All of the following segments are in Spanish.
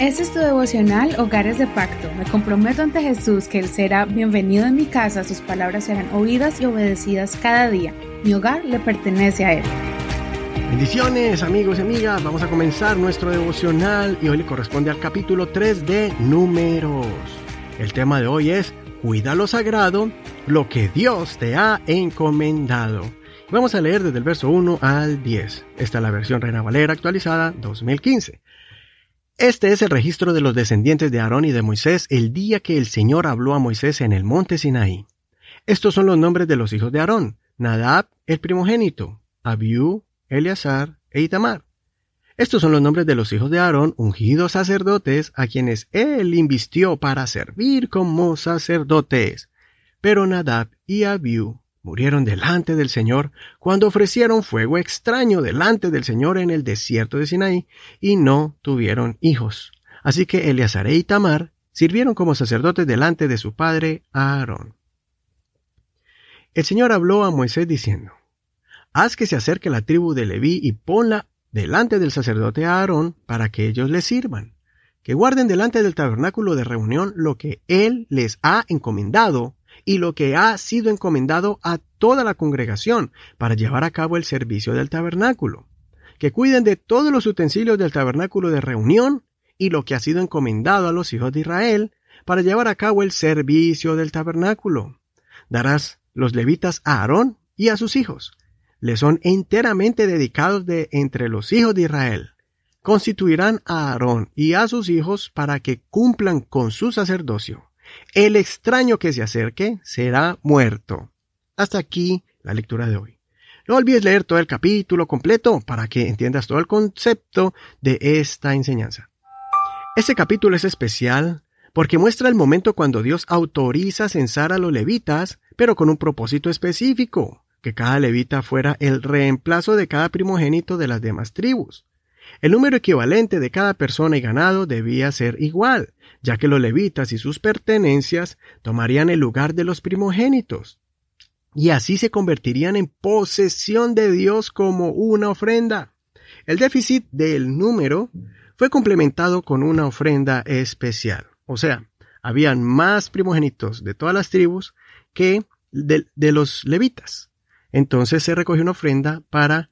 Este es tu devocional Hogares de Pacto. Me comprometo ante Jesús que Él será bienvenido en mi casa, sus palabras serán oídas y obedecidas cada día. Mi hogar le pertenece a Él. Bendiciones amigos y amigas, vamos a comenzar nuestro devocional y hoy le corresponde al capítulo 3 de Números. El tema de hoy es Cuida lo sagrado, lo que Dios te ha encomendado. Vamos a leer desde el verso 1 al 10. Esta es la versión Reina Valera actualizada 2015. Este es el registro de los descendientes de Aarón y de Moisés el día que el Señor habló a Moisés en el monte Sinaí. Estos son los nombres de los hijos de Aarón, Nadab, el primogénito, Abiú, Eleazar e Itamar. Estos son los nombres de los hijos de Aarón, ungidos sacerdotes, a quienes él invistió para servir como sacerdotes. Pero Nadab y Abiú murieron delante del Señor cuando ofrecieron fuego extraño delante del Señor en el desierto de Sinaí y no tuvieron hijos. Así que Eleazar y Tamar sirvieron como sacerdotes delante de su padre Aarón. El Señor habló a Moisés diciendo, Haz que se acerque la tribu de Leví y ponla delante del sacerdote Aarón para que ellos le sirvan, que guarden delante del tabernáculo de reunión lo que él les ha encomendado y lo que ha sido encomendado a toda la congregación para llevar a cabo el servicio del tabernáculo, que cuiden de todos los utensilios del tabernáculo de reunión y lo que ha sido encomendado a los hijos de Israel para llevar a cabo el servicio del tabernáculo. Darás los levitas a Aarón y a sus hijos. Le son enteramente dedicados de entre los hijos de Israel. Constituirán a Aarón y a sus hijos para que cumplan con su sacerdocio el extraño que se acerque será muerto. Hasta aquí la lectura de hoy. No olvides leer todo el capítulo completo para que entiendas todo el concepto de esta enseñanza. Este capítulo es especial porque muestra el momento cuando Dios autoriza censar a los levitas, pero con un propósito específico, que cada levita fuera el reemplazo de cada primogénito de las demás tribus. El número equivalente de cada persona y ganado debía ser igual, ya que los levitas y sus pertenencias tomarían el lugar de los primogénitos, y así se convertirían en posesión de Dios como una ofrenda. El déficit del número fue complementado con una ofrenda especial, o sea, habían más primogénitos de todas las tribus que de, de los levitas. Entonces se recogió una ofrenda para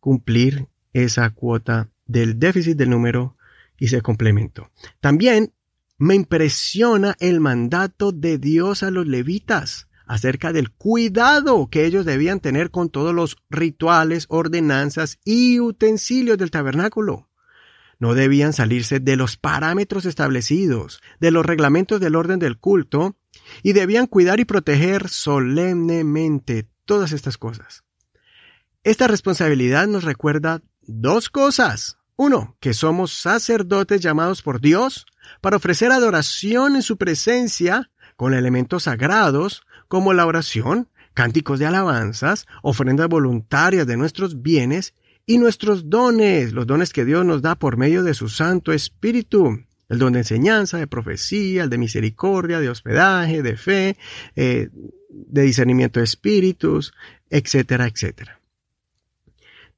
cumplir esa cuota del déficit del número y se complementó. También me impresiona el mandato de Dios a los levitas acerca del cuidado que ellos debían tener con todos los rituales, ordenanzas y utensilios del tabernáculo. No debían salirse de los parámetros establecidos, de los reglamentos del orden del culto, y debían cuidar y proteger solemnemente todas estas cosas. Esta responsabilidad nos recuerda dos cosas. Uno, que somos sacerdotes llamados por Dios para ofrecer adoración en su presencia con elementos sagrados como la oración, cánticos de alabanzas, ofrendas voluntarias de nuestros bienes y nuestros dones, los dones que Dios nos da por medio de su Santo Espíritu, el don de enseñanza, de profecía, el de misericordia, de hospedaje, de fe, eh, de discernimiento de espíritus, etcétera, etcétera.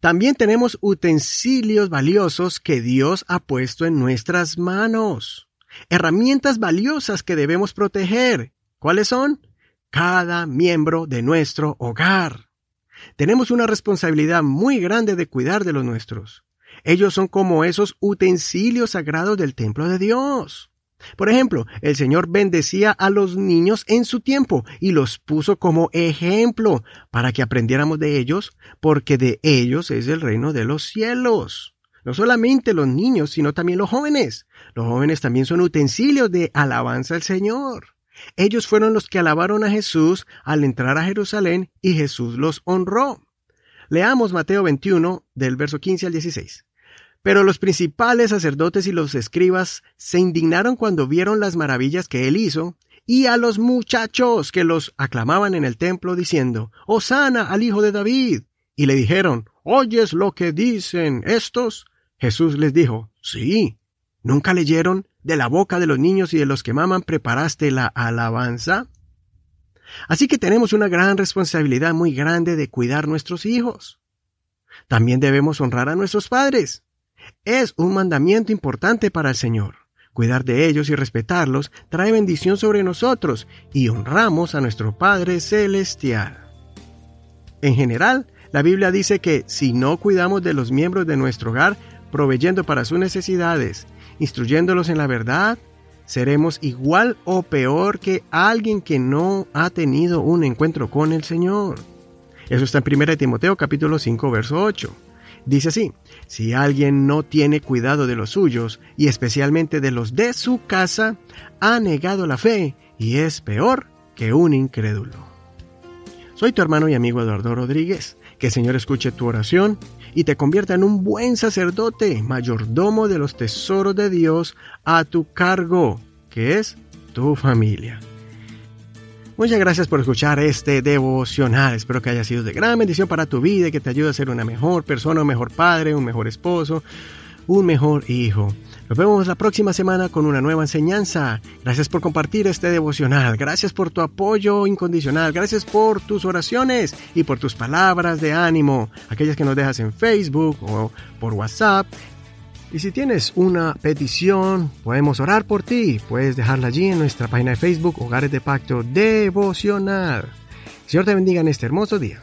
También tenemos utensilios valiosos que Dios ha puesto en nuestras manos. Herramientas valiosas que debemos proteger. ¿Cuáles son? Cada miembro de nuestro hogar. Tenemos una responsabilidad muy grande de cuidar de los nuestros. Ellos son como esos utensilios sagrados del templo de Dios. Por ejemplo, el Señor bendecía a los niños en su tiempo y los puso como ejemplo para que aprendiéramos de ellos, porque de ellos es el reino de los cielos. No solamente los niños, sino también los jóvenes. Los jóvenes también son utensilios de alabanza al Señor. Ellos fueron los que alabaron a Jesús al entrar a Jerusalén y Jesús los honró. Leamos Mateo 21 del verso 15 al 16. Pero los principales sacerdotes y los escribas se indignaron cuando vieron las maravillas que él hizo, y a los muchachos que los aclamaban en el templo diciendo, Hosana al hijo de David. Y le dijeron, ¿oyes lo que dicen estos? Jesús les dijo, sí. ¿Nunca leyeron de la boca de los niños y de los que maman preparaste la alabanza? Así que tenemos una gran responsabilidad muy grande de cuidar nuestros hijos. También debemos honrar a nuestros padres. Es un mandamiento importante para el Señor. Cuidar de ellos y respetarlos trae bendición sobre nosotros y honramos a nuestro Padre Celestial. En general, la Biblia dice que si no cuidamos de los miembros de nuestro hogar, proveyendo para sus necesidades, instruyéndolos en la verdad, seremos igual o peor que alguien que no ha tenido un encuentro con el Señor. Eso está en 1 Timoteo capítulo 5 verso 8. Dice así, si alguien no tiene cuidado de los suyos, y especialmente de los de su casa, ha negado la fe y es peor que un incrédulo. Soy tu hermano y amigo Eduardo Rodríguez. Que el Señor escuche tu oración y te convierta en un buen sacerdote, mayordomo de los tesoros de Dios a tu cargo, que es tu familia. Muchas gracias por escuchar este devocional. Espero que haya sido de gran bendición para tu vida y que te ayude a ser una mejor persona, un mejor padre, un mejor esposo, un mejor hijo. Nos vemos la próxima semana con una nueva enseñanza. Gracias por compartir este devocional. Gracias por tu apoyo incondicional. Gracias por tus oraciones y por tus palabras de ánimo. Aquellas que nos dejas en Facebook o por WhatsApp. Y si tienes una petición, podemos orar por ti. Puedes dejarla allí en nuestra página de Facebook, Hogares de Pacto Devocional. Señor te bendiga en este hermoso día.